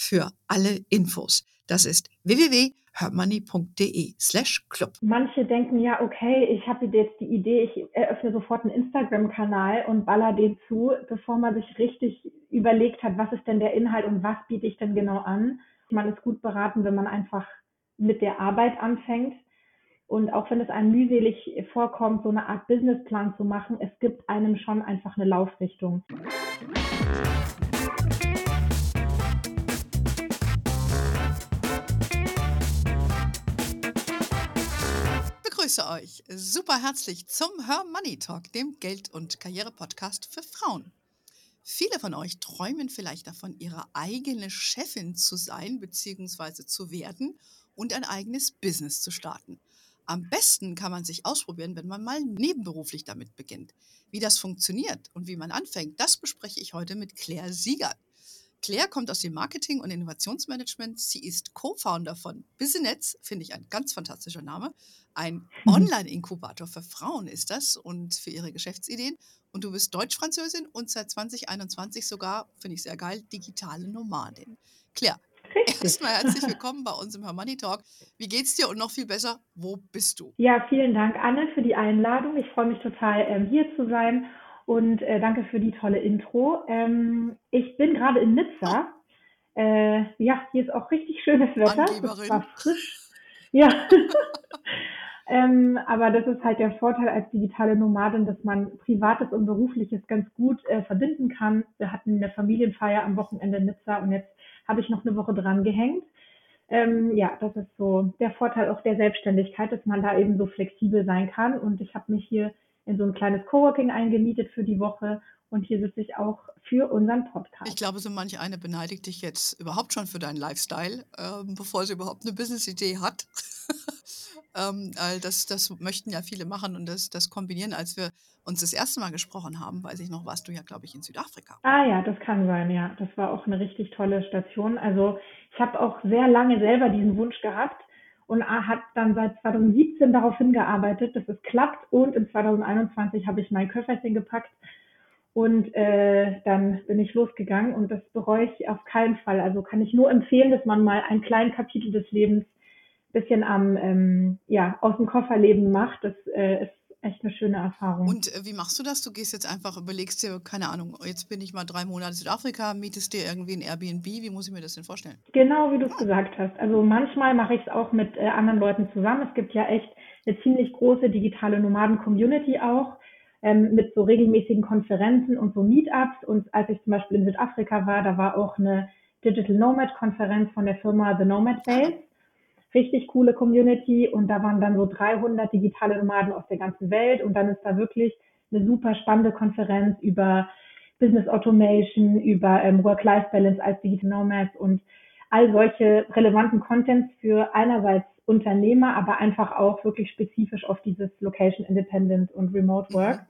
für alle Infos. Das ist www.hermoney.de slash club. Manche denken ja, okay, ich habe jetzt die Idee, ich eröffne sofort einen Instagram-Kanal und baller den zu, bevor man sich richtig überlegt hat, was ist denn der Inhalt und was biete ich denn genau an. Man ist gut beraten, wenn man einfach mit der Arbeit anfängt. Und auch wenn es einem mühselig vorkommt, so eine Art Businessplan zu machen, es gibt einem schon einfach eine Laufrichtung. Begrüße euch super herzlich zum Her Money Talk, dem Geld- und Karriere-Podcast für Frauen. Viele von euch träumen vielleicht davon, ihre eigene Chefin zu sein bzw. zu werden und ein eigenes Business zu starten. Am besten kann man sich ausprobieren, wenn man mal nebenberuflich damit beginnt. Wie das funktioniert und wie man anfängt, das bespreche ich heute mit Claire Sieger. Claire kommt aus dem Marketing und Innovationsmanagement. Sie ist Co-Founder von Business, finde ich ein ganz fantastischer Name. Ein Online-Inkubator für Frauen ist das und für ihre Geschäftsideen. Und du bist Deutsch-Französin und seit 2021 sogar, finde ich sehr geil, digitale Nomadin. Claire, erstmal herzlich willkommen bei uns im Her Money Talk. Wie geht's dir und noch viel besser, wo bist du? Ja, vielen Dank, Anne, für die Einladung. Ich freue mich total, ähm, hier zu sein und äh, danke für die tolle Intro. Ähm, ich bin gerade in Nizza. Äh, ja, hier ist auch richtig schönes Wetter. Es war frisch. Ja. ähm, aber das ist halt der Vorteil als digitale Nomadin, dass man Privates und Berufliches ganz gut äh, verbinden kann. Wir hatten eine Familienfeier am Wochenende in Nizza und jetzt habe ich noch eine Woche dran gehängt. Ähm, ja, das ist so der Vorteil auch der Selbstständigkeit, dass man da eben so flexibel sein kann. Und ich habe mich hier in so ein kleines Coworking eingemietet für die Woche und hier sitze ich auch für unseren Podcast. Ich glaube, so manch eine beneidigt dich jetzt überhaupt schon für deinen Lifestyle, ähm, bevor sie überhaupt eine Business-Idee hat. ähm, das, das möchten ja viele machen und das, das kombinieren. Als wir uns das erste Mal gesprochen haben, weiß ich noch, warst du ja, glaube ich, in Südafrika. Ah ja, das kann sein, ja. Das war auch eine richtig tolle Station. Also ich habe auch sehr lange selber diesen Wunsch gehabt, und hat dann seit 2017 darauf hingearbeitet, dass es klappt. Und in 2021 habe ich mein Köfferchen gepackt und äh, dann bin ich losgegangen und das bereue ich auf keinen Fall. Also kann ich nur empfehlen, dass man mal ein kleines Kapitel des Lebens bisschen am ähm, ja aus dem Kofferleben macht. Das äh, ist echt eine schöne Erfahrung. Und äh, wie machst du das? Du gehst jetzt einfach, überlegst dir, keine Ahnung, jetzt bin ich mal drei Monate in Südafrika, mietest dir irgendwie ein Airbnb. Wie muss ich mir das denn vorstellen? Genau, wie du es gesagt hast. Also manchmal mache ich es auch mit äh, anderen Leuten zusammen. Es gibt ja echt eine ziemlich große digitale Nomaden-Community auch. Ähm, mit so regelmäßigen Konferenzen und so Meetups. Und als ich zum Beispiel in Südafrika war, da war auch eine Digital Nomad Konferenz von der Firma The Nomad Base richtig coole Community und da waren dann so 300 digitale Nomaden aus der ganzen Welt und dann ist da wirklich eine super spannende Konferenz über Business Automation, über ähm, Work-Life-Balance als Digital Nomads und all solche relevanten Contents für einerseits Unternehmer, aber einfach auch wirklich spezifisch auf dieses Location Independent und Remote Work.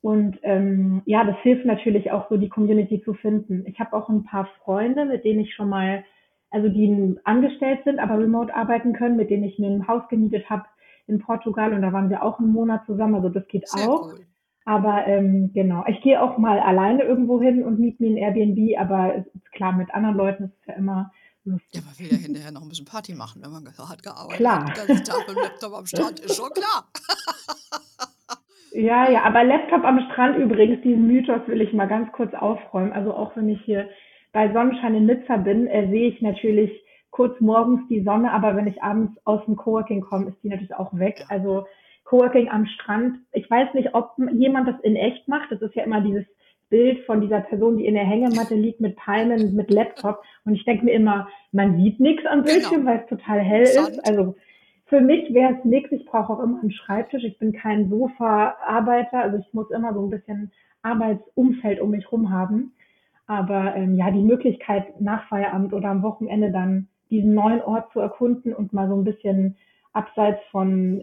Und ähm, ja, das hilft natürlich auch so, die Community zu finden. Ich habe auch ein paar Freunde, mit denen ich schon mal also die angestellt sind, aber remote arbeiten können, mit denen ich mir ein Haus gemietet habe in Portugal und da waren wir auch einen Monat zusammen, also das geht Sehr auch. Cool. Aber ähm, genau, ich gehe auch mal alleine irgendwo hin und miete mir ein Airbnb, aber klar, mit anderen Leuten ist es ja immer lustig. Ja, man will ja hinterher noch ein bisschen Party machen, wenn man hat gearbeitet. Klar. Tag mit dem Laptop am Strand, ist schon klar. ja, ja, aber Laptop am Strand übrigens, diesen Mythos will ich mal ganz kurz aufräumen. Also auch wenn ich hier bei Sonnenschein in Nizza bin, äh, sehe ich natürlich kurz morgens die Sonne, aber wenn ich abends aus dem Coworking komme, ist die natürlich auch weg. Also Coworking am Strand. Ich weiß nicht, ob jemand das in echt macht. Das ist ja immer dieses Bild von dieser Person, die in der Hängematte liegt mit Palmen, mit Laptop. Und ich denke mir immer, man sieht nichts am genau. Bildschirm, genau. weil es total hell Sand. ist. Also für mich wäre es nichts. Ich brauche auch immer einen Schreibtisch. Ich bin kein Sofa-Arbeiter. Also ich muss immer so ein bisschen Arbeitsumfeld um mich rum haben. Aber ähm, ja, die Möglichkeit nach Feierabend oder am Wochenende dann diesen neuen Ort zu erkunden und mal so ein bisschen abseits von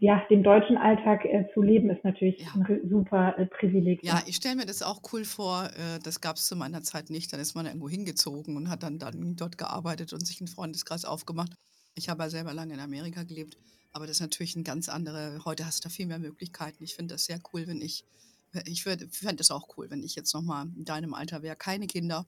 ja, dem deutschen Alltag äh, zu leben, ist natürlich Ja. ein super äh, Privileg. Ja, ich stelle mir das auch cool vor. Äh, das gab es zu meiner Zeit nicht. Dann ist man irgendwo hingezogen und hat dann, dann dort gearbeitet und sich einen Freundeskreis aufgemacht. Ich habe ja selber lange in Amerika gelebt, aber das ist natürlich ein ganz andere. Heute hast du da viel mehr Möglichkeiten. Ich finde das sehr cool, wenn ich, ich fände das auch cool, wenn ich jetzt nochmal in deinem Alter wäre, keine Kinder,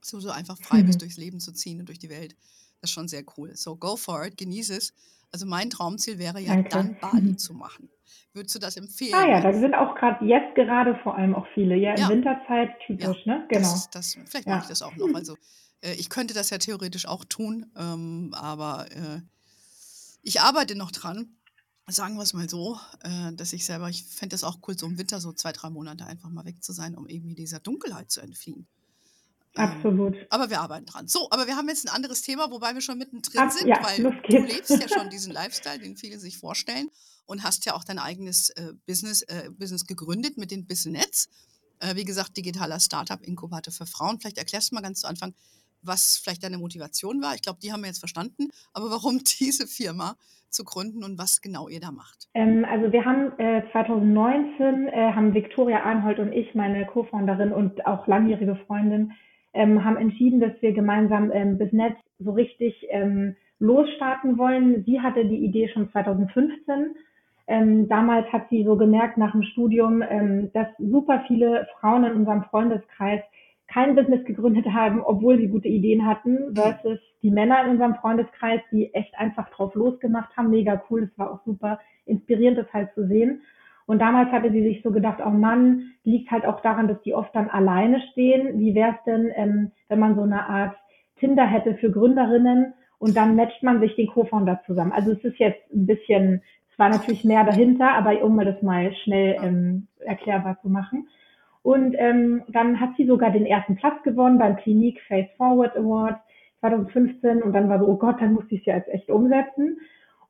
so, so einfach frei bist, durchs Leben zu ziehen und durch die Welt. Das ist schon sehr cool. So, go for it, genieße es. Also mein Traumziel wäre ja Danke. dann Bali zu machen. Würdest du das empfehlen? Ah ja, da sind auch gerade jetzt gerade vor allem auch viele. Ja, in Ja. Winterzeit Ja, typisch, ne? das Genau. ist das. Vielleicht mache ich Ja. das auch noch. Also äh, ich könnte das ja theoretisch auch tun, ähm, aber äh, ich arbeite noch dran. Sagen wir es mal so, äh, dass ich selber, ich fände das auch cool, so im Winter so zwei, drei Monate einfach mal weg zu sein, um irgendwie dieser Dunkelheit zu entfliehen. Ähm, Absolut. aber wir arbeiten dran. So, aber wir haben jetzt ein anderes Thema, wobei wir schon mittendrin Ab, sind, ja, weil du lebst ja schon diesen Lifestyle, den viele sich vorstellen und hast ja auch dein eigenes äh, Business, äh, Business gegründet mit den Business. Äh, wie gesagt, digitaler Startup-Inkubator für Frauen. Vielleicht erklärst du mal ganz zu Anfang, was vielleicht deine Motivation war. Ich glaube, die haben wir jetzt verstanden. Aber warum diese Firma zu gründen und was genau ihr da macht? Ähm, also wir haben äh, 2019 äh, haben Viktoria Arnhold und ich, meine Co-Founderin und auch langjährige Freundin, ähm, haben entschieden, dass wir gemeinsam ähm, Bisnet so richtig ähm, losstarten wollen. Sie hatte die Idee schon 2015. Ähm, damals hat sie so gemerkt nach dem Studium, ähm, dass super viele Frauen in unserem Freundeskreis kein Business gegründet haben, obwohl sie gute Ideen hatten, versus die Männer in unserem Freundeskreis, die echt einfach drauf losgemacht haben. Mega cool, es war auch super inspirierend, das halt zu sehen. Und damals hatte sie sich so gedacht, oh Mann, liegt halt auch daran, dass die oft dann alleine stehen. Wie wäre es denn, ähm, wenn man so eine Art Tinder hätte für Gründerinnen und dann matcht man sich den Co-Founder zusammen. Also es ist jetzt ein bisschen, es war natürlich mehr dahinter, aber um das mal schnell ähm, erklärbar zu machen. Und ähm, dann hat sie sogar den ersten Platz gewonnen beim Klinik Face Forward Award 2015 und dann war so, oh Gott, dann musste ich es ja jetzt echt umsetzen.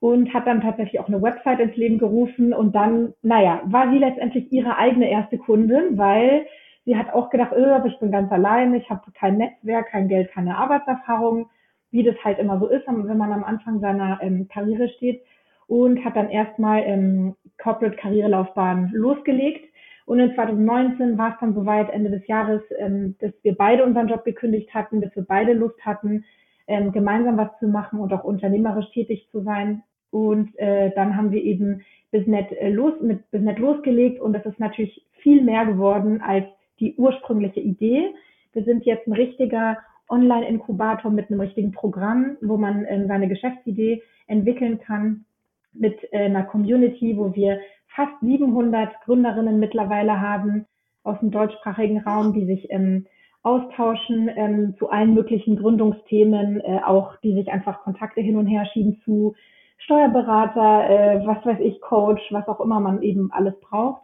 Und hat dann tatsächlich auch eine Website ins Leben gerufen. Und dann, naja, war sie letztendlich ihre eigene erste Kundin, weil sie hat auch gedacht, äh, aber ich bin ganz allein, ich habe kein Netzwerk, kein Geld, keine Arbeitserfahrung, wie das halt immer so ist, wenn man am Anfang seiner ähm, Karriere steht. Und hat dann erstmal ähm, Corporate Karrierelaufbahn losgelegt. Und in 2019 war es dann soweit, Ende des Jahres, ähm, dass wir beide unseren Job gekündigt hatten, dass wir beide Lust hatten, ähm, gemeinsam was zu machen und auch unternehmerisch tätig zu sein. Und äh, dann haben wir eben Bisnet äh, los, mit Bisnet losgelegt und das ist natürlich viel mehr geworden als die ursprüngliche Idee. Wir sind jetzt ein richtiger Online-Inkubator mit einem richtigen Programm, wo man ähm, seine Geschäftsidee entwickeln kann mit äh, einer Community, wo wir fast 700 Gründerinnen mittlerweile haben aus dem deutschsprachigen Raum, die sich ähm, austauschen ähm, zu allen möglichen Gründungsthemen, äh, auch die sich einfach Kontakte hin und her schieben zu Steuerberater, äh, was weiß ich, Coach, was auch immer man eben alles braucht.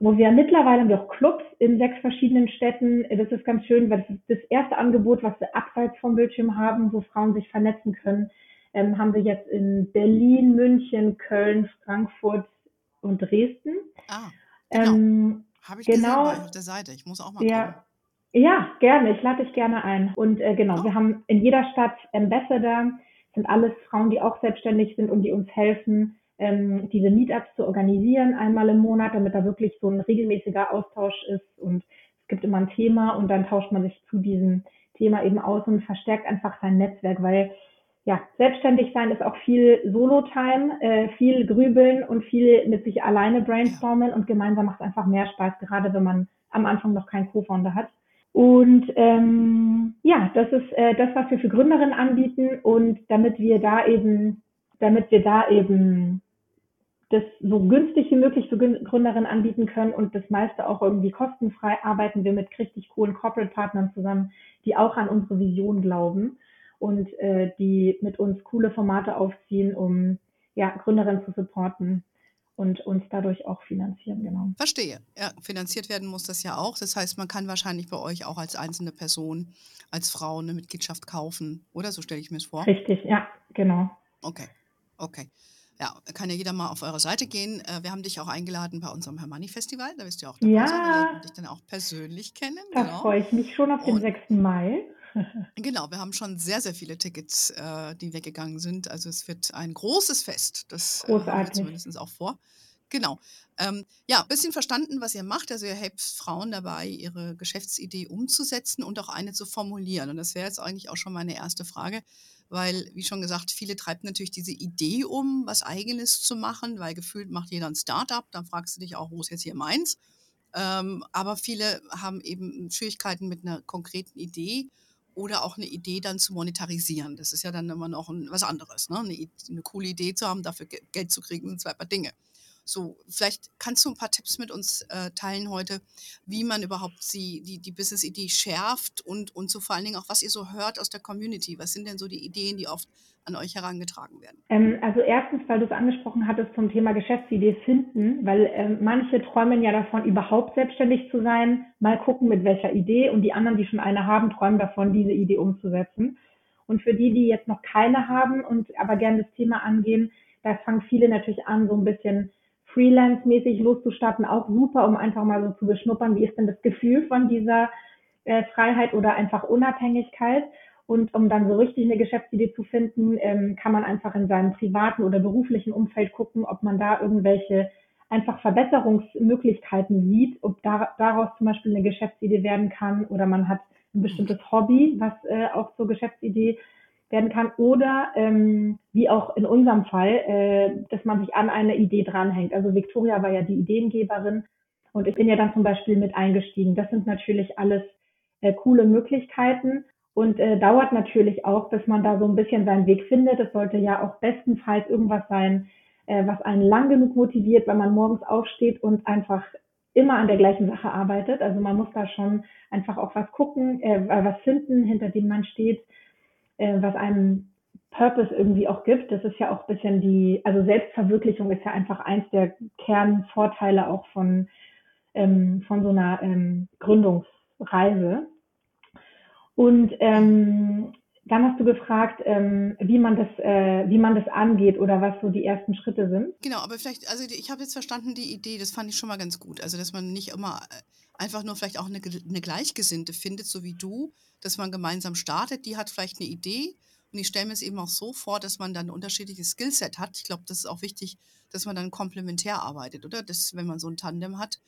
Wo wir mittlerweile auch Clubs in sechs verschiedenen Städten. Das ist ganz schön, weil das ist das erste Angebot, was wir abseits vom Bildschirm haben, wo Frauen sich vernetzen können. Ähm, haben wir jetzt in Berlin, München, Köln, Frankfurt und Dresden. Ah, genau. Ähm, Habe ich genau, gesehen auf der Seite. Ich muss auch mal ja, ja, gerne. Ich lade dich gerne ein. Und äh, genau, Oh, wir haben in jeder Stadt Ambassador, sind alles Frauen, die auch selbstständig sind und die uns helfen, ähm, diese Meetups zu organisieren, einmal im Monat, damit da wirklich so ein regelmäßiger Austausch ist. Und es gibt immer ein Thema und dann tauscht man sich zu diesem Thema eben aus und verstärkt einfach sein Netzwerk, weil ja, selbstständig sein ist auch viel Solo-Time, äh, viel grübeln und viel mit sich alleine brainstormen und gemeinsam macht es einfach mehr Spaß, gerade wenn man am Anfang noch keinen Co-Founder hat. Und ähm, ja, das ist äh, das, was wir für Gründerinnen anbieten und damit wir da eben, damit wir da eben das so günstig wie möglich für Grün- Gründerinnen anbieten können und das meiste auch irgendwie kostenfrei, arbeiten wir mit richtig coolen Corporate-Partnern zusammen, die auch an unsere Vision glauben und äh, die mit uns coole Formate aufziehen, um ja, Gründerinnen zu supporten und uns dadurch auch finanzieren, genau. Verstehe. Ja, finanziert werden muss das ja auch. Das heißt, man kann wahrscheinlich bei euch auch als einzelne Person, als Frau eine Mitgliedschaft kaufen, oder? So stelle ich mir es vor. Richtig, ja, genau. Okay, okay. Ja, kann ja jeder mal auf eure Seite gehen. Äh, wir haben dich auch eingeladen bei unserem Hermanni Festival. Da bist du ja auch dabei Ja, dich dann auch persönlich kennen. da Genau. freue ich mich schon auf den Und 6. Mai. genau, wir haben schon sehr, sehr viele Tickets, äh, die weggegangen sind. Also es wird ein großes Fest. Das äh, haben wir Großartig. zumindest auch vor. Genau. Ähm, ja, ein bisschen verstanden, was ihr macht. Also ihr helft Frauen dabei, ihre Geschäftsidee umzusetzen und auch eine zu formulieren. Und das wäre jetzt eigentlich auch schon meine erste Frage, weil, wie schon gesagt, viele treibt natürlich diese Idee um, was eigenes zu machen, weil gefühlt macht jeder ein Startup. Dann fragst du dich auch, wo ist jetzt hier meins? Ähm, aber viele haben eben Schwierigkeiten mit einer konkreten Idee oder auch eine Idee dann zu monetarisieren. Das ist ja dann immer noch ein, was anderes. Ne? Eine, eine coole Idee zu haben, dafür Ge- Geld zu kriegen, sind zwei Paar Dinge. So, vielleicht kannst du ein paar Tipps mit uns äh, teilen heute, wie man überhaupt sie, die, die Business-Idee schärft und, und so vor allen Dingen auch, was ihr so hört aus der Community. Was sind denn so die Ideen, die oft an euch herangetragen werden? Ähm, also erstens, weil du es angesprochen hattest zum Thema Geschäftsidee finden, weil ähm, manche träumen ja davon, überhaupt selbstständig zu sein, mal gucken mit welcher Idee und die anderen, die schon eine haben, träumen davon, diese Idee umzusetzen. Und für die, die jetzt noch keine haben und aber gerne das Thema angehen, da fangen viele natürlich an, so ein bisschen freelance-mäßig loszustarten, auch super, um einfach mal so zu beschnuppern, wie ist denn das Gefühl von dieser äh, Freiheit oder einfach Unabhängigkeit. Und um dann so richtig eine Geschäftsidee zu finden, ähm, kann man einfach in seinem privaten oder beruflichen Umfeld gucken, ob man da irgendwelche einfach Verbesserungsmöglichkeiten sieht, ob da, daraus zum Beispiel eine Geschäftsidee werden kann oder man hat ein bestimmtes Hobby, was äh, auch zur Geschäftsidee werden kann oder ähm, wie auch in unserem Fall, äh, dass man sich an eine Idee dranhängt. Also Victoria war ja die Ideengeberin und ich bin ja dann zum Beispiel mit eingestiegen. Das sind natürlich alles äh, coole Möglichkeiten und äh, dauert natürlich auch, bis man da so ein bisschen seinen Weg findet. Es sollte ja auch bestenfalls irgendwas sein, äh, was einen lang genug motiviert, wenn man morgens aufsteht und einfach immer an der gleichen Sache arbeitet. Also man muss da schon einfach auch was gucken, äh, was finden, hinter dem man steht, äh, was einem Purpose irgendwie auch gibt. Das ist ja auch ein bisschen die, also Selbstverwirklichung ist ja einfach eins der Kernvorteile auch von, ähm, von so einer ähm, Gründungsreise. Und ähm, dann hast du gefragt, ähm, wie man das, äh, wie man das angeht oder was so die ersten Schritte sind. Genau, aber vielleicht, also ich habe jetzt verstanden, die Idee, das fand ich schon mal ganz gut. Also, dass man nicht immer äh, einfach nur vielleicht auch eine, eine Gleichgesinnte findet, so wie du, dass man gemeinsam startet. Die hat vielleicht eine Idee und ich stelle mir es eben auch so vor, dass man dann ein unterschiedliches Skillset hat. Ich glaube, das ist auch wichtig, dass man dann komplementär arbeitet, oder? Das, wenn man so ein Tandem hat.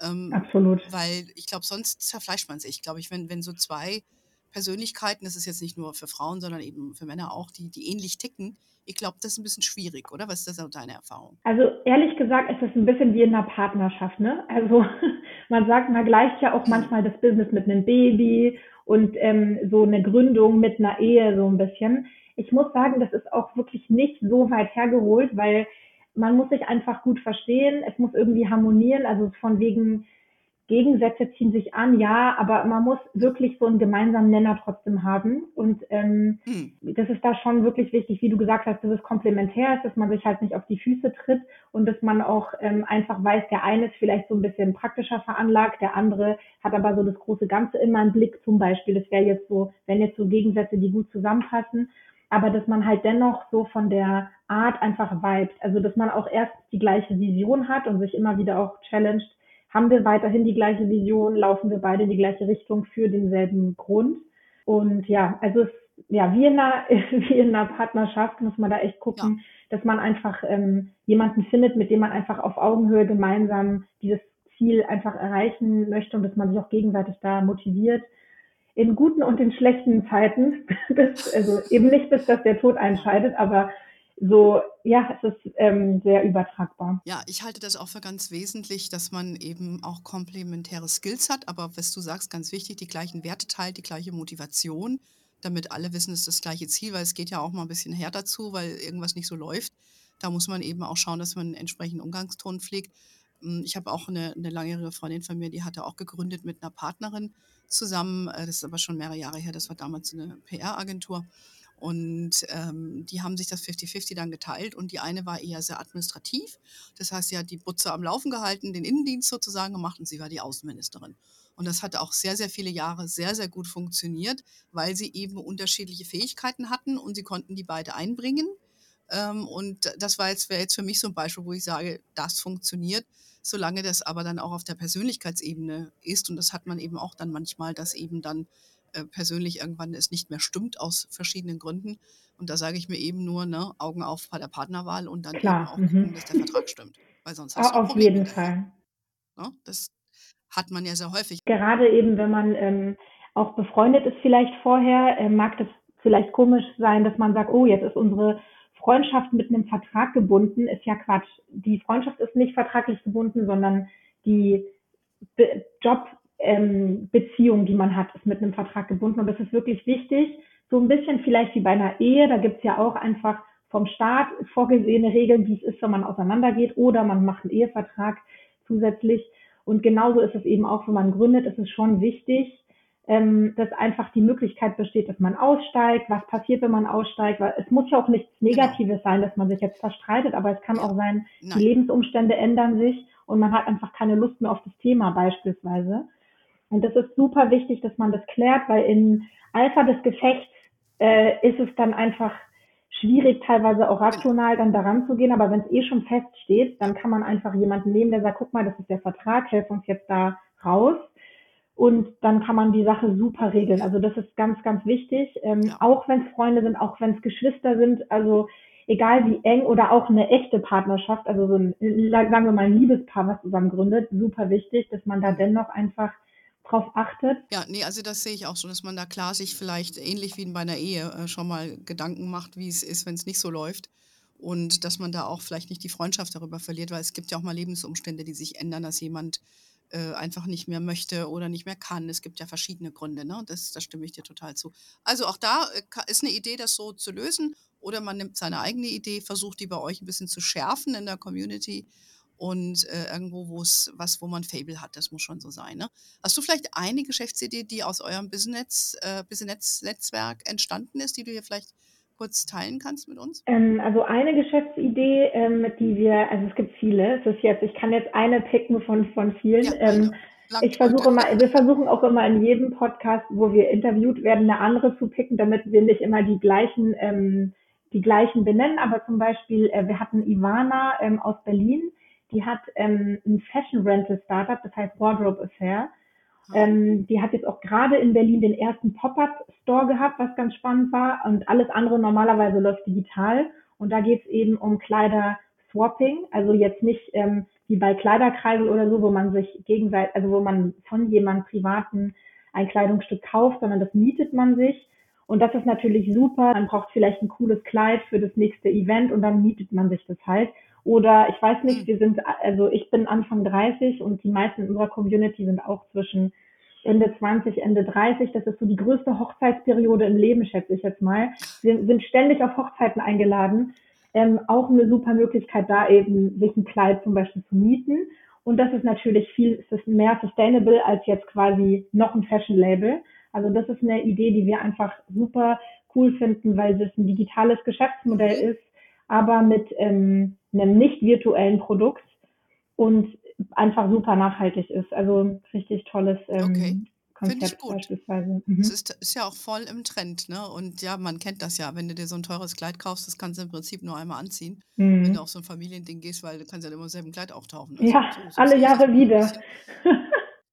Ähm, Absolut. weil ich glaube, sonst zerfleischt man sich. Glaube ich, wenn, wenn so zwei Persönlichkeiten, das ist jetzt nicht nur für Frauen, sondern eben für Männer auch, die, die ähnlich ticken, ich glaube, das ist ein bisschen schwierig, oder? Was ist das auch deine Erfahrung? Also ehrlich gesagt ist das ein bisschen wie in einer Partnerschaft, ne? Also man sagt, man gleicht ja auch manchmal das Business mit einem Baby und ähm, so eine Gründung mit einer Ehe so ein bisschen. Ich muss sagen, das ist auch wirklich nicht so weit hergeholt, weil man muss sich einfach gut verstehen, es muss irgendwie harmonieren, also von wegen Gegensätze ziehen sich an, ja, aber man muss wirklich so einen gemeinsamen Nenner trotzdem haben und ähm, Hm. das ist da schon wirklich wichtig, wie du gesagt hast, dass es komplementär ist, dass man sich halt nicht auf die Füße tritt und dass man auch ähm, einfach weiß, der eine ist vielleicht so ein bisschen praktischer veranlagt, der andere hat aber so das große Ganze immer im Blick zum Beispiel. Das wäre jetzt so, wenn jetzt so Gegensätze, die gut zusammenpassen, aber dass man halt dennoch so von der Art einfach vibet. Also dass man auch erst die gleiche Vision hat und sich immer wieder auch challenged, haben wir weiterhin die gleiche Vision, laufen wir beide in die gleiche Richtung für denselben Grund. Und ja, also es, ja, wie in einer, wie in einer Partnerschaft muss man da echt gucken, dass man einfach ähm, jemanden findet, mit dem man einfach auf Augenhöhe gemeinsam dieses Ziel einfach erreichen möchte und dass man sich auch gegenseitig da motiviert. In guten und in schlechten Zeiten, bis, also eben nicht bis dass der Tod einscheidet, aber so, ja, es ist ähm, sehr übertragbar. Ja, ich halte das auch für ganz wesentlich, dass man eben auch komplementäre Skills hat, aber was du sagst, ganz wichtig, die gleichen Werte teilt, die gleiche Motivation, damit alle wissen, es ist das gleiche Ziel, weil es geht ja auch mal ein bisschen her dazu, weil irgendwas nicht so läuft. Da muss man eben auch schauen, dass man einen entsprechenden Umgangston pflegt. Hm, Ich habe auch eine, eine langjährige Freundin von mir, die hatte auch gegründet mit einer Partnerin zusammen. Äh, Das ist aber schon mehrere Jahre her, das war damals eine PR-Agentur. Und ähm, die haben sich das 50-50 dann geteilt und die eine war eher sehr administrativ. Das heißt, sie hat die Butze am Laufen gehalten, den Innendienst sozusagen gemacht und sie war die Außenministerin. Und das hat auch sehr, sehr viele Jahre sehr, sehr gut funktioniert, weil sie eben unterschiedliche Fähigkeiten hatten und sie konnten die beide einbringen. Ähm, und das jetzt, wäre jetzt für mich so ein Beispiel, wo ich sage, das funktioniert, solange das aber dann auch auf der Persönlichkeitsebene ist. Und das hat man eben auch dann manchmal, dass eben dann äh, persönlich irgendwann es nicht mehr stimmt aus verschiedenen Gründen. Und da sage ich mir eben nur, ne, Augen auf bei der Partnerwahl und dann Klar, auch gucken, mhm. dass der Vertrag stimmt. Weil sonst hast Auf Problem jeden. Fall. Ne? Das hat man ja sehr häufig. Gerade eben, wenn man ähm, auch befreundet ist vielleicht vorher, äh, mag das vielleicht komisch sein, dass man sagt, oh, jetzt ist unsere Freundschaft mit einem Vertrag gebunden, ist ja Quatsch. Die Freundschaft ist nicht vertraglich gebunden, sondern die Be Ähm, die man hat, ist mit einem Vertrag gebunden. Und das ist wirklich wichtig. So ein bisschen vielleicht wie bei einer Ehe, da gibt's ja auch einfach vom Staat vorgesehene Regeln, wie es ist, wenn man auseinandergeht, oder man macht einen Ehevertrag zusätzlich. Und genauso ist es eben auch, wenn man gründet, ist es schon wichtig, ähm, dass einfach die Möglichkeit besteht, dass man aussteigt. Was passiert, wenn man aussteigt? Weil es muss ja auch nichts genau. Negatives sein, dass man sich jetzt verstreitet, aber es kann auch sein, Nein. die Lebensumstände ändern sich und man hat einfach keine Lust mehr auf das Thema beispielsweise. Und das ist super wichtig, dass man das klärt, weil in Alpha des Gefechts äh, ist es dann einfach schwierig, teilweise auch rational dann daran zu gehen. Aber wenn es eh schon feststeht, dann kann man einfach jemanden nehmen, der sagt, guck mal, das ist der Vertrag, helf uns jetzt da raus und dann kann man die Sache super regeln. Also das ist ganz, ganz wichtig. Ähm, ja. Auch wenn es Freunde sind, auch wenn es Geschwister sind, also egal wie eng oder auch eine echte Partnerschaft, also so ein, sagen wir mal ein Liebespaar, was zusammen gründet, super wichtig, dass man da dennoch einfach drauf achtet. Ja, nee, also das sehe ich auch so, dass man da klar sich vielleicht ähnlich wie bei einer Ehe äh, schon mal Gedanken macht, wie es ist, wenn es nicht so läuft. Und dass man da auch vielleicht nicht die Freundschaft darüber verliert, weil es gibt ja auch mal Lebensumstände, die sich ändern, dass jemand äh, einfach nicht mehr möchte oder nicht mehr kann. Es gibt ja verschiedene Gründe, ne? Das, da stimme ich dir total zu. Also auch da äh, ist eine Idee, das so zu lösen. Oder man nimmt seine eigene Idee, versucht die bei euch ein bisschen zu schärfen in der Community und äh, irgendwo, wo es was, wo man Fable hat, das muss schon so sein. Ne? Hast du vielleicht eine Geschäftsidee, die aus eurem Business, äh, Business-Netzwerk entstanden ist, die du hier vielleicht kurz teilen kannst mit uns? Ähm, also eine Geschäftsidee, ähm, die wir, also es gibt viele, es ist jetzt, ich kann jetzt eine picken von, von vielen. Ja, ähm, ich versuche mal, wir versuchen auch immer in jedem Podcast, wo wir interviewt werden, eine andere zu picken, damit wir nicht immer die gleichen, ähm, die gleichen benennen. Aber zum Beispiel, äh, wir hatten Ivana ähm, aus Berlin, die hat ähm, ein Fashion Rental Startup, das heißt Wardrobe Affair. Ähm, die hat jetzt auch gerade in Berlin den ersten Pop-up-Store gehabt, was ganz spannend war. Und alles andere normalerweise läuft digital. Und da geht es eben um Kleider-Swapping. Also jetzt nicht ähm, wie bei Kleiderkreisel oder so, wo man sich gegenseitig, also wo man von jemandem privaten ein Kleidungsstück kauft, sondern das mietet man sich. Und das ist natürlich super. Man braucht vielleicht ein cooles Kleid für das nächste Event und dann mietet man sich das halt. Oder ich weiß nicht, hm. wir sind, also ich bin Anfang 30 und die meisten in unserer Community sind auch zwischen Ende 20, Ende 30. Das ist so die größte Hochzeitsperiode im Leben, schätze ich jetzt mal. Wir sind ständig auf Hochzeiten eingeladen. Ähm, auch eine super Möglichkeit, da eben sich ein Kleid zum Beispiel zu mieten. Und das ist natürlich viel, es ist mehr sustainable als jetzt quasi noch ein Fashion-Label. Also das ist eine Idee, die wir einfach super cool finden, weil das ein digitales Geschäftsmodell mhm. ist, aber mit ähm, einem nicht virtuellen Produkt und einfach super nachhaltig ist. Also richtig tolles ähm, okay. Konzept beispielsweise. Mhm. Es ist, ist, ja auch voll im Trend, ne? Und ja, man kennt das ja, wenn du dir so ein teures Kleid kaufst, das kannst du im Prinzip nur einmal anziehen. Mhm. Wenn du auf so ein Familiending gehst, weil du kannst ja immer im selben Kleid auftauchen. Also ja, so, so alle Jahre wieder.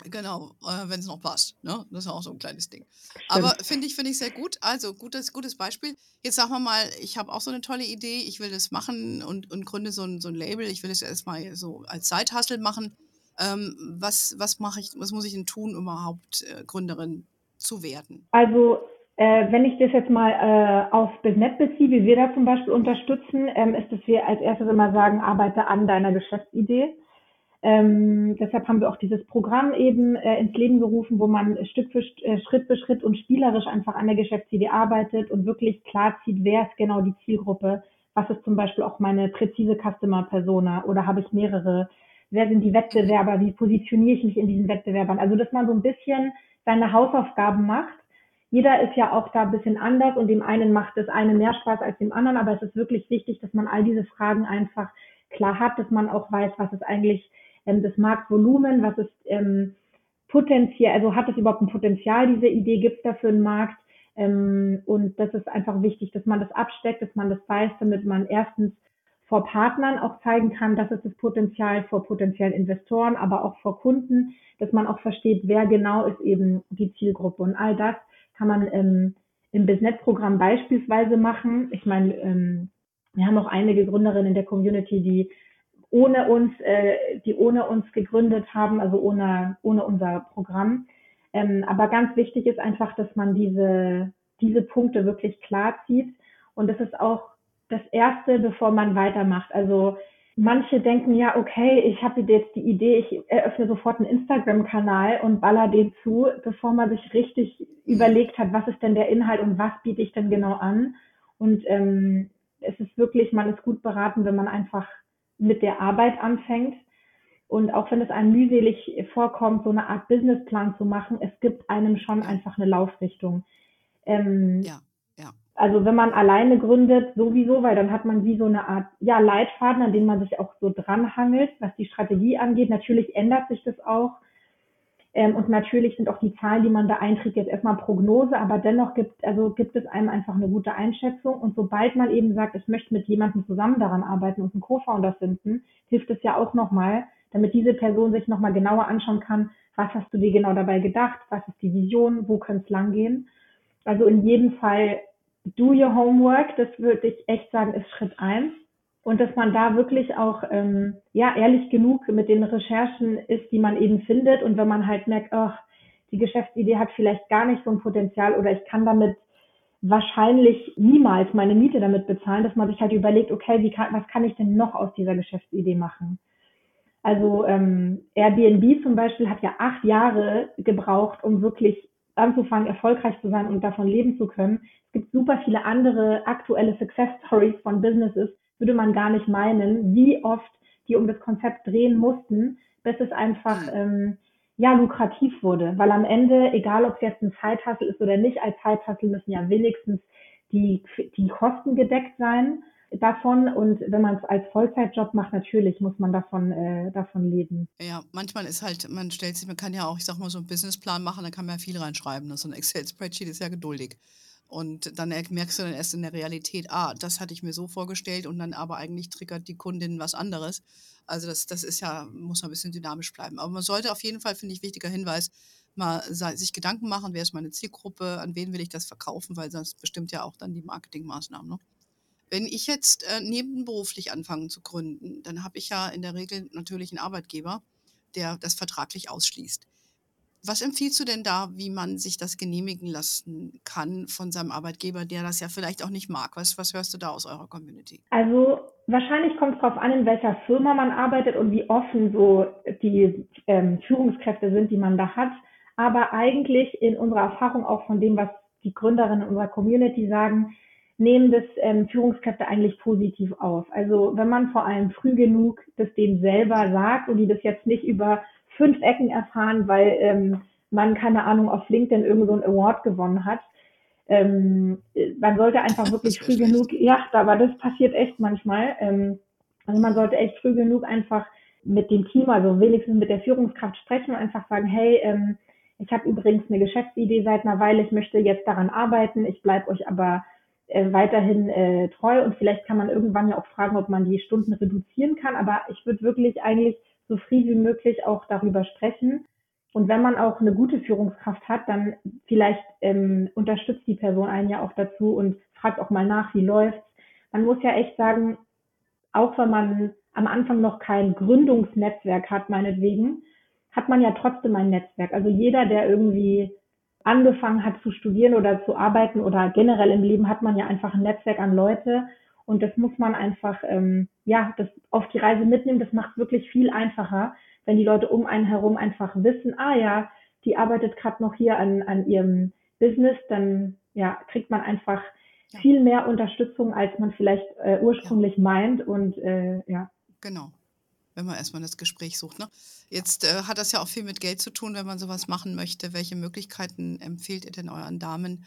Genau, äh, wenn es noch passt. Ne? Das ist auch so ein kleines Ding. Stimmt. Aber finde ich, finde ich sehr gut. Also gutes, gutes Beispiel. Jetzt sagen wir mal, ich habe auch so eine tolle Idee. Ich will das machen und, und gründe so ein, so ein Label. Ich will das erstmal so als Side-Hustle machen. Ähm, was, was mache ich, was muss ich denn tun, überhaupt äh, Gründerin zu werden? Also äh, wenn ich das jetzt mal äh, auf BizNet beziehe, wie wir da zum Beispiel unterstützen, ähm, ist, dass wir als erstes immer sagen, arbeite an deiner Geschäftsidee. Ähm, deshalb haben wir auch dieses Programm eben äh, ins Leben gerufen, wo man Stück für äh, Schritt für Schritt und spielerisch einfach an der Geschäftsidee arbeitet und wirklich klar zieht, wer ist genau die Zielgruppe, was ist zum Beispiel auch meine präzise Customer Persona oder habe ich mehrere, wer sind die Wettbewerber, wie positioniere ich mich in diesen Wettbewerbern. Also dass man so ein bisschen seine Hausaufgaben macht. Jeder ist ja auch da ein bisschen anders und dem einen macht das eine mehr Spaß als dem anderen, aber es ist wirklich wichtig, dass man all diese Fragen einfach klar hat, dass man auch weiß, was ist eigentlich ähm, das Marktvolumen, was ist ähm, potenziell, also hat es überhaupt ein Potenzial, diese Idee, gibt es dafür einen Markt, Ähm, und das ist einfach wichtig, dass man das absteckt, dass man das weiß, damit man erstens vor Partnern auch zeigen kann, das ist das Potenzial vor potenziellen Investoren, aber auch vor Kunden, dass man auch versteht, wer genau ist eben die Zielgruppe. Und all das kann man ähm, im Business-Programm beispielsweise machen. Ich meine, ähm, wir haben auch einige Gründerinnen in der Community, die ohne uns, äh, die ohne uns gegründet haben, also ohne, ohne unser Programm. Ähm, aber ganz wichtig ist einfach, dass man diese, diese Punkte wirklich klar zieht. Und das ist auch das Erste, bevor man weitermacht. Also manche denken ja, okay, ich habe jetzt die Idee, ich eröffne sofort einen Instagram-Kanal und baller den zu, bevor man sich richtig überlegt hat, was ist denn der Inhalt und was biete ich denn genau an. Und ähm, es ist wirklich, man ist gut beraten, wenn man einfach mit der Arbeit anfängt. Und auch wenn es einem mühselig vorkommt, so eine Art Businessplan zu machen, es gibt einem schon einfach eine Laufrichtung. Ähm, ja. Also wenn man alleine gründet, sowieso, weil dann hat man wie so eine Art ja, Leitfaden, an den man sich auch so dranhangelt, was die Strategie angeht. Natürlich ändert sich das auch. Ähm, und natürlich sind auch die Zahlen, die man da einträgt, jetzt erstmal Prognose, aber dennoch gibt, also gibt es einem einfach eine gute Einschätzung. Und sobald man eben sagt, ich möchte mit jemandem zusammen daran arbeiten und einen Co-Founder finden, hilft es ja auch nochmal, damit diese Person sich nochmal genauer anschauen kann, was hast du dir genau dabei gedacht, was ist die Vision, wo könnte es langgehen. Also in jedem Fall do your homework, das würde ich echt sagen, ist Schritt eins. Und dass man da wirklich auch ähm, ja ehrlich genug mit den Recherchen ist, die man eben findet. Und wenn man halt merkt, ach, die Geschäftsidee hat vielleicht gar nicht so ein Potenzial oder ich kann damit wahrscheinlich niemals meine Miete damit bezahlen, dass man sich halt überlegt, okay, wie kann, was kann ich denn noch aus dieser Geschäftsidee machen? Also ähm, Airbnb zum Beispiel hat ja acht Jahre gebraucht, um wirklich anzufangen, erfolgreich zu sein und davon leben zu können. Es gibt super viele andere aktuelle Success Stories von Businesses, würde man gar nicht meinen, wie oft die um das Konzept drehen mussten, bis es einfach ähm, ja lukrativ wurde. Weil am Ende, egal ob es jetzt ein Zeithassel ist oder nicht, als Zeithassel müssen ja wenigstens die, die Kosten gedeckt sein davon und wenn man es als Vollzeitjob macht, natürlich muss man davon, äh, davon leben. Ja, manchmal ist halt, man stellt sich, man kann ja auch, ich sag mal, so einen Businessplan machen, da kann man ja viel reinschreiben. Ne? So ein Excel-Spreadsheet ist ja geduldig. Und dann merkst du dann erst in der Realität, ah, das hatte ich mir so vorgestellt und dann aber eigentlich triggert die Kundin was anderes. Also das, das ist ja, muss man ein bisschen dynamisch bleiben. Aber man sollte auf jeden Fall, finde ich, wichtiger Hinweis, mal sich Gedanken machen, wer ist meine Zielgruppe, an wen will ich das verkaufen, weil sonst bestimmt ja auch dann die Marketingmaßnahmen. Ne? Wenn ich jetzt äh, nebenberuflich anfange zu gründen, dann habe ich ja in der Regel natürlich einen Arbeitgeber, der das vertraglich ausschließt. Was empfiehlst du denn da, wie man sich das genehmigen lassen kann von seinem Arbeitgeber, der das ja vielleicht auch nicht mag? Was, was hörst du da aus eurer Community? Also wahrscheinlich kommt es darauf an, in welcher Firma man arbeitet und wie offen so die ähm, Führungskräfte sind, die man da hat. Aber eigentlich in unserer Erfahrung auch von dem, was die Gründerinnen unserer Community sagen, nehmen das ähm, Führungskräfte eigentlich positiv auf. Also wenn man vor allem früh genug das denen selber sagt und die das jetzt nicht über fünf Ecken erfahren, weil ähm, man, keine Ahnung, auf LinkedIn irgend so einen Award gewonnen hat. Ähm, man sollte einfach wirklich früh genug, ja, aber das passiert echt manchmal. Ähm, also man sollte echt früh genug einfach mit dem Team, also wenigstens mit der Führungskraft sprechen und einfach sagen, hey, ähm, ich habe übrigens eine Geschäftsidee seit einer Weile, ich möchte jetzt daran arbeiten, ich bleibe euch aber äh, weiterhin äh, treu und vielleicht kann man irgendwann ja auch fragen, ob man die Stunden reduzieren kann, aber ich würde wirklich eigentlich so früh wie möglich auch darüber sprechen. Und wenn man auch eine gute Führungskraft hat, dann vielleicht ähm, unterstützt die Person einen ja auch dazu und fragt auch mal nach, wie läuft's. Man muss ja echt sagen, auch wenn man am Anfang noch kein Gründungsnetzwerk hat, meinetwegen, hat man ja trotzdem ein Netzwerk. Also jeder, der irgendwie angefangen hat zu studieren oder zu arbeiten oder generell im Leben hat man ja einfach ein Netzwerk an Leute und das muss man einfach ähm, ja das auf die Reise mitnehmen. Das macht wirklich viel einfacher, wenn die Leute um einen herum einfach wissen, ah ja, die arbeitet gerade noch hier an, an ihrem Business, dann ja kriegt man einfach ja. viel mehr Unterstützung, als man vielleicht äh, ursprünglich ja. meint und äh, ja. Genau wenn man erstmal das Gespräch sucht. Ne? Jetzt äh, hat das ja auch viel mit Geld zu tun, wenn man sowas machen möchte. Welche Möglichkeiten empfehlt ihr denn euren Damen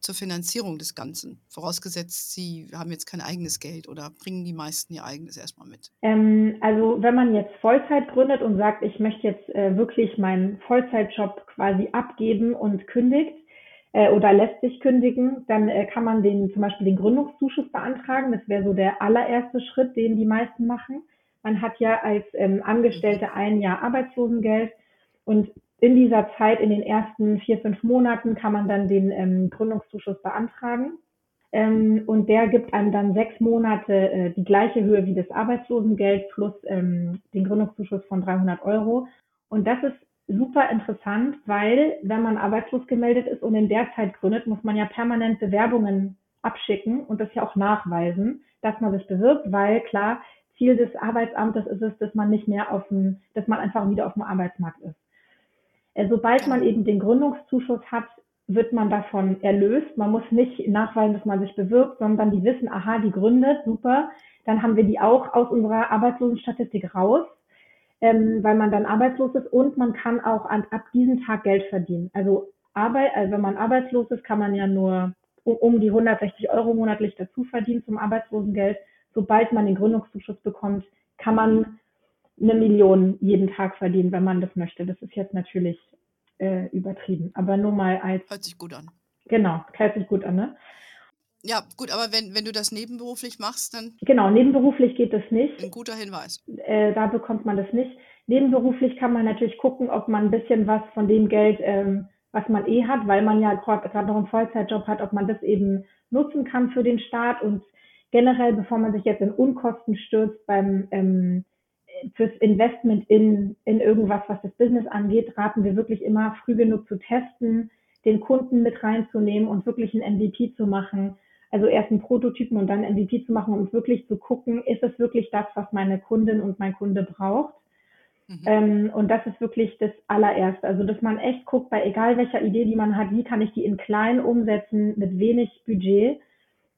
zur Finanzierung des Ganzen? Vorausgesetzt, sie haben jetzt kein eigenes Geld oder bringen die meisten ihr eigenes erstmal mit? Ähm, also wenn man jetzt Vollzeit gründet und sagt, ich möchte jetzt äh, wirklich meinen Vollzeitjob quasi abgeben und kündigt, äh, oder lässt sich kündigen, dann äh, kann man den zum Beispiel den Gründungszuschuss beantragen. Das wäre so der allererste Schritt, den die meisten machen. Man hat ja als ähm, Angestellte ein Jahr Arbeitslosengeld und in dieser Zeit, in den ersten vier, fünf Monaten, kann man dann den ähm, Gründungszuschuss beantragen. Ähm, und der gibt einem dann sechs Monate äh, die gleiche Höhe wie das Arbeitslosengeld plus ähm, den Gründungszuschuss von 300 Euro. Und das ist super interessant, weil wenn man arbeitslos gemeldet ist und in der Zeit gründet, muss man ja permanent Bewerbungen abschicken und das ja auch nachweisen, dass man sich bewirbt, weil klar, Ziel des Arbeitsamtes ist es, dass man nicht mehr auf dem, dass man einfach wieder auf dem Arbeitsmarkt ist. Äh, sobald man eben den Gründungszuschuss hat, wird man davon erlöst. Man muss nicht nachweisen, dass man sich bewirbt, sondern die wissen, aha, die gründet, super. Dann haben wir die auch aus unserer Arbeitslosenstatistik raus ähm, weil man dann arbeitslos ist und man kann auch an, ab diesem Tag Geld verdienen. Also Arbeit, also wenn man arbeitslos ist, kann man ja nur um, um die 160 Euro monatlich dazu verdienen zum Arbeitslosengeld. Sobald man den Gründungszuschuss bekommt, kann man eine Million jeden Tag verdienen, wenn man das möchte. Das ist jetzt natürlich äh, übertrieben, aber nur mal als. Hört sich gut an. Genau, hört sich gut an, ne? Ja, gut, aber wenn, wenn du das nebenberuflich machst, dann. Genau, nebenberuflich geht das nicht. Ein guter Hinweis. Äh, da bekommt man das nicht. Nebenberuflich kann man natürlich gucken, ob man ein bisschen was von dem Geld, ähm, was man eh hat, weil man ja gerade noch einen Vollzeitjob hat, ob man das eben nutzen kann für den Start und generell, bevor man sich jetzt in Unkosten stürzt beim ähm, fürs Investment in, in irgendwas, was das Business angeht, raten wir wirklich immer früh genug zu testen, den Kunden mit reinzunehmen und wirklich ein MVP zu machen, also erst einen Prototypen und dann MVP zu machen, um wirklich zu gucken, ist es wirklich das, was meine Kundin und mein Kunde braucht. Mhm. Ähm, und das ist wirklich das allererste. Also, dass man echt guckt, bei egal welcher Idee, die man hat, wie kann ich die in klein umsetzen, mit wenig Budget,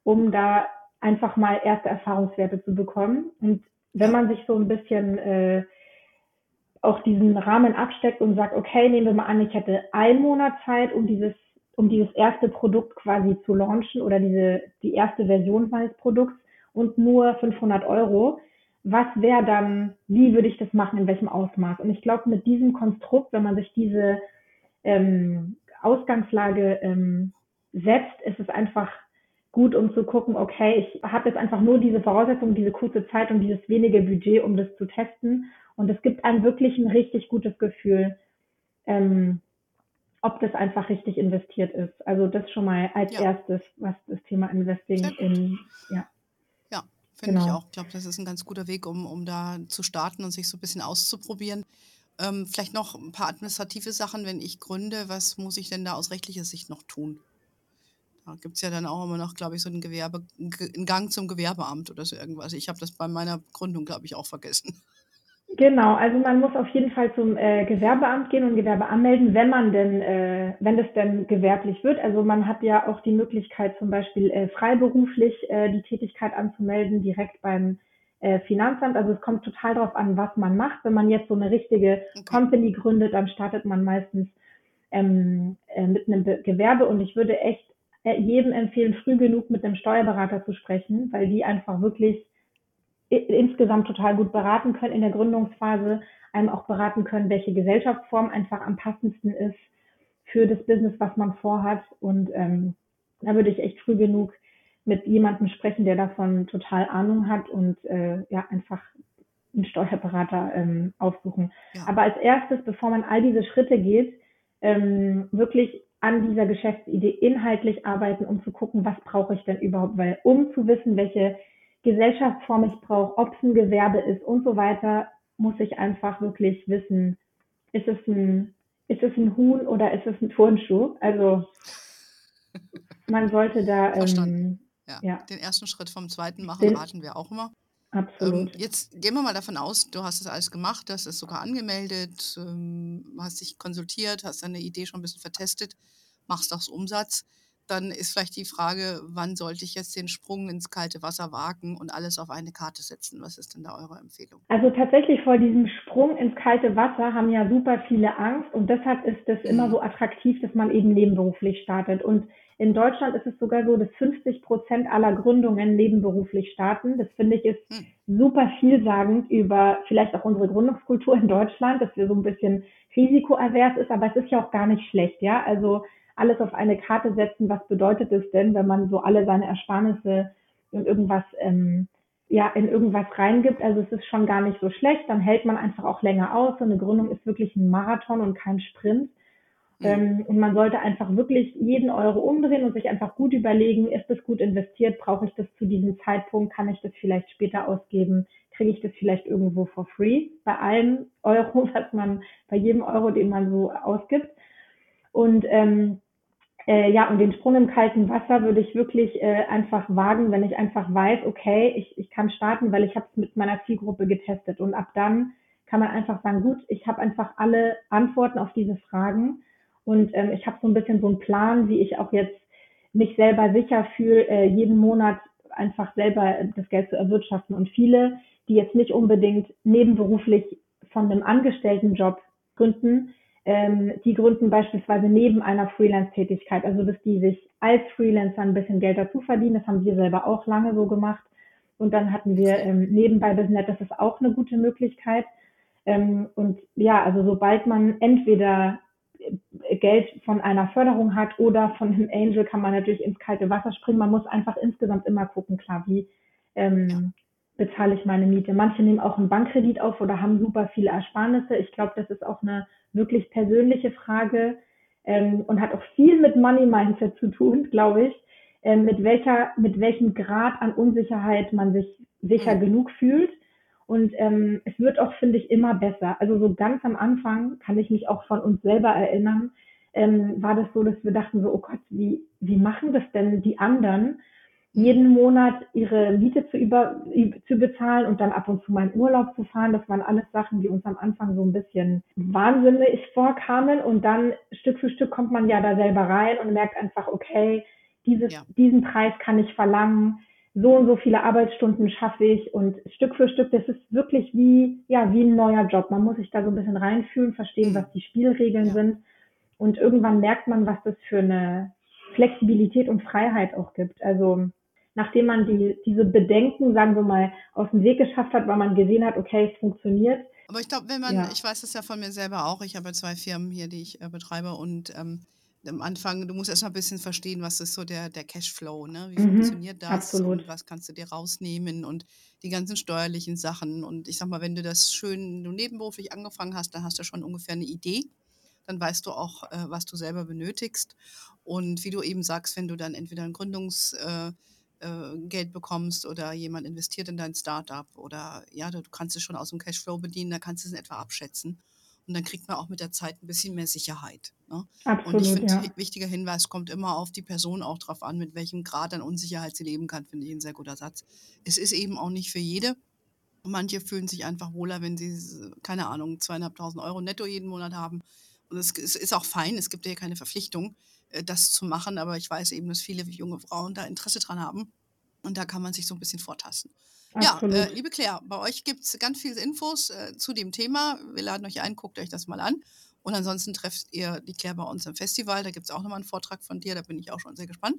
um da einfach mal erste Erfahrungswerte zu bekommen. Und wenn man sich so ein bisschen äh, auch diesen Rahmen absteckt und sagt, okay, nehmen wir mal an, ich hätte einen Monat Zeit, um dieses um dieses erste Produkt quasi zu launchen oder diese, die erste Version meines Produkts und nur 500 Euro. Was wäre dann, wie würde ich das machen, in welchem Ausmaß? Und ich glaube, mit diesem Konstrukt, wenn man sich diese ähm, Ausgangslage ähm, setzt, ist es einfach gut, um zu gucken, okay, ich habe jetzt einfach nur diese Voraussetzungen, diese kurze Zeit und dieses wenige Budget, um das zu testen. Und es gibt einem wirklich ein richtig gutes Gefühl, ähm, ob das einfach richtig investiert ist. Also das schon mal als ja. erstes, was das Thema Investing in, ja. Ja, finde genau. ich auch. Ich glaube, das ist ein ganz guter Weg, um, um da zu starten und sich so ein bisschen auszuprobieren. Ähm, vielleicht noch ein paar administrative Sachen, wenn ich gründe, was muss ich denn da aus rechtlicher Sicht noch tun? Da gibt es ja dann auch immer noch, glaube ich, so einen, Gewerbe, einen Gang zum Gewerbeamt oder so irgendwas. Ich habe das bei meiner Gründung, glaube ich, auch vergessen. Genau, also man muss auf jeden Fall zum äh, Gewerbeamt gehen und Gewerbe anmelden, wenn man denn, äh, wenn das denn gewerblich wird. Also man hat ja auch die Möglichkeit, zum Beispiel äh, freiberuflich äh, die Tätigkeit anzumelden, direkt beim äh, Finanzamt. Also es kommt total darauf an, was man macht. Wenn man jetzt so eine richtige okay. Company gründet, dann startet man meistens ähm, äh, mit einem Be Gewerbe und ich würde echt jedem empfehlen, früh genug mit einem Steuerberater zu sprechen, weil die einfach wirklich insgesamt total gut beraten können in der Gründungsphase, einem auch beraten können, welche Gesellschaftsform einfach am passendsten ist für das Business, was man vorhat. Und ähm, da würde ich echt früh genug mit jemandem sprechen, der davon total Ahnung hat und äh, ja einfach einen Steuerberater ähm, aufsuchen. Ja. Aber als erstes, bevor man all diese Schritte geht, ähm, wirklich an dieser Geschäftsidee inhaltlich arbeiten, um zu gucken, was brauche ich denn überhaupt, weil um zu wissen, welche Gesellschaftsform ich brauche, ob es ein Gewerbe ist und so weiter, muss ich einfach wirklich wissen, ist es ein, ist es ein Huhn oder ist es ein Turnschuh? Also man sollte da ähm, ja. ja. den ersten Schritt vom zweiten machen, den, raten wir auch immer. Absolut. Ähm, jetzt gehen wir mal davon aus, du hast es alles gemacht, du hast es sogar angemeldet, ähm, hast dich konsultiert, hast deine Idee schon ein bisschen vertestet, machst auch Umsatz dann ist vielleicht die Frage, wann sollte ich jetzt den Sprung ins kalte Wasser wagen und alles auf eine Karte setzen? Was ist denn da eure Empfehlung? Also tatsächlich vor diesem Sprung ins kalte Wasser haben ja super viele Angst und deshalb ist es mhm. immer so attraktiv, dass man eben nebenberuflich startet. Und in Deutschland ist es sogar so, dass 50 Prozent aller Gründungen nebenberuflich starten. Das finde ich ist mhm. super vielsagend über vielleicht auch unsere Gründungskultur in Deutschland, dass wir so ein bisschen risikoavers ist, aber es ist ja auch gar nicht schlecht, ja. Also alles auf eine Karte setzen, was bedeutet es denn, wenn man so alle seine Ersparnisse in irgendwas, ähm, ja, in irgendwas reingibt. Also es ist schon gar nicht so schlecht. Dann hält man einfach auch länger aus. So eine Gründung ist wirklich ein Marathon und kein Sprint. Mhm. Ähm, und man sollte einfach wirklich jeden Euro umdrehen und sich einfach gut überlegen, ist das gut investiert? Brauche ich das zu diesem Zeitpunkt? Kann ich das vielleicht später ausgeben? Kriege ich das vielleicht irgendwo for free? Bei allem Euro, was man, bei jedem Euro, den man so ausgibt. Und ähm, äh, ja, und den Sprung im kalten Wasser würde ich wirklich äh, einfach wagen, wenn ich einfach weiß, okay, ich, ich kann starten, weil ich habe es mit meiner Zielgruppe getestet. Und ab dann kann man einfach sagen, gut, ich habe einfach alle Antworten auf diese Fragen und ähm, ich habe so ein bisschen so einen Plan, wie ich auch jetzt mich selber sicher fühle, äh, jeden Monat einfach selber das Geld zu erwirtschaften. Und viele, die jetzt nicht unbedingt nebenberuflich von einem Angestelltenjob gründen, ähm, die gründen beispielsweise neben einer Freelance-Tätigkeit, also dass die sich als Freelancer ein bisschen Geld dazu verdienen. Das haben wir selber auch lange so gemacht. Und dann hatten wir ähm, nebenbei Business, das ist auch eine gute Möglichkeit. Ähm, und ja, also sobald man entweder Geld von einer Förderung hat oder von einem Angel, kann man natürlich ins kalte Wasser springen. Man muss einfach insgesamt immer gucken, klar, wie ähm, bezahle ich meine Miete. Manche nehmen auch einen Bankkredit auf oder haben super viele Ersparnisse. Ich glaube, das ist auch eine wirklich persönliche Frage ähm, und hat auch viel mit Money Mindset zu tun, glaube ich, ähm, mit welcher, mit welchem Grad an Unsicherheit man sich sicher genug fühlt. Und ähm, es wird auch, finde ich, immer besser. Also so ganz am Anfang kann ich mich auch von uns selber erinnern, ähm, war das so, dass wir dachten so, oh Gott, wie, wie machen das denn die anderen? jeden Monat ihre Miete zu, über, zu bezahlen und dann ab und zu meinen Urlaub zu fahren. Das waren alles Sachen, die uns am Anfang so ein bisschen wahnsinnig vorkamen. Und dann Stück für Stück kommt man ja da selber rein und merkt einfach, okay, dieses, ja. diesen Preis kann ich verlangen. So und so viele Arbeitsstunden schaffe ich und Stück für Stück, das ist wirklich wie, ja, wie ein neuer Job. Man muss sich da so ein bisschen reinfühlen, verstehen, mhm. was die Spielregeln ja. sind. Und irgendwann merkt man, was das für eine Flexibilität und Freiheit auch gibt. Also nachdem man die, diese Bedenken, sagen wir mal, aus dem Weg geschafft hat, weil man gesehen hat, okay, es funktioniert. Aber ich glaube, wenn man, ja. ich weiß das ja von mir selber auch, ich habe zwei Firmen hier, die ich äh, betreibe und ähm, am Anfang, du musst erst mal ein bisschen verstehen, was ist so der, der Cashflow, ne? Wie mhm, funktioniert das absolut. und was kannst du dir rausnehmen und die ganzen steuerlichen Sachen. Und ich sag mal, wenn du das schön, du nebenberuflich angefangen hast, dann hast du schon ungefähr eine Idee. Dann weißt du auch, äh, was du selber benötigst. Und wie du eben sagst, wenn du dann entweder ein Gründungs- äh, äh, Geld bekommst oder jemand investiert in dein Startup oder ja, du kannst es schon aus dem Cashflow bedienen, da kannst du es in etwa abschätzen. Und dann kriegt man auch mit der Zeit ein bisschen mehr Sicherheit. Ne? Absolut, und ich finde, ja. wichtiger Hinweis kommt immer auf die Person auch drauf an, mit welchem Grad an Unsicherheit sie leben kann, finde ich ein sehr guter Satz. Es ist eben auch nicht für jede. Manche fühlen sich einfach wohler, wenn sie, keine Ahnung, zweieinhalbtausend Euro netto jeden Monat haben. Und es ist auch fein, es gibt ja keine Verpflichtung. Äh, das zu machen. Aber ich weiß eben, dass viele junge Frauen da Interesse dran haben. Und da kann man sich so ein bisschen vortasten. Absolut. Ja, äh, liebe Claire, bei euch gibt es ganz viele Infos äh, zu dem Thema. Wir laden euch ein, guckt euch das mal an. Und ansonsten trefft ihr die Claire bei uns im Festival. Da gibt es auch nochmal einen Vortrag von dir, da bin ich auch schon sehr gespannt.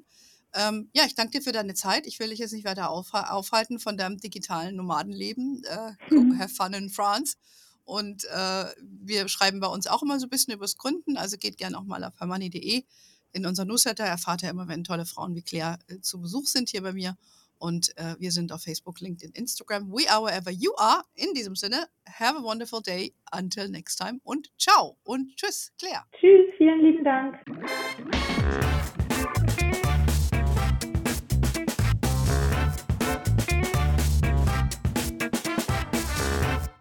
Ähm, ja, ich danke dir für deine Zeit. Ich will dich jetzt nicht weiter aufhalten von deinem digitalen Nomadenleben. Äh, have fun in France. Und äh, wir schreiben bei uns auch immer so ein bisschen übers Gründen. Also geht gerne auch mal auf hermoney.de in unserem Newsletter erfahrt ihr immer, wenn tolle Frauen wie Claire äh, zu Besuch sind hier bei mir. Und äh, wir sind auf Facebook, LinkedIn, Instagram. We are wherever you are. In diesem Sinne, have a wonderful day. Until next time und ciao und tschüss, Claire. Tschüss, vielen lieben Dank.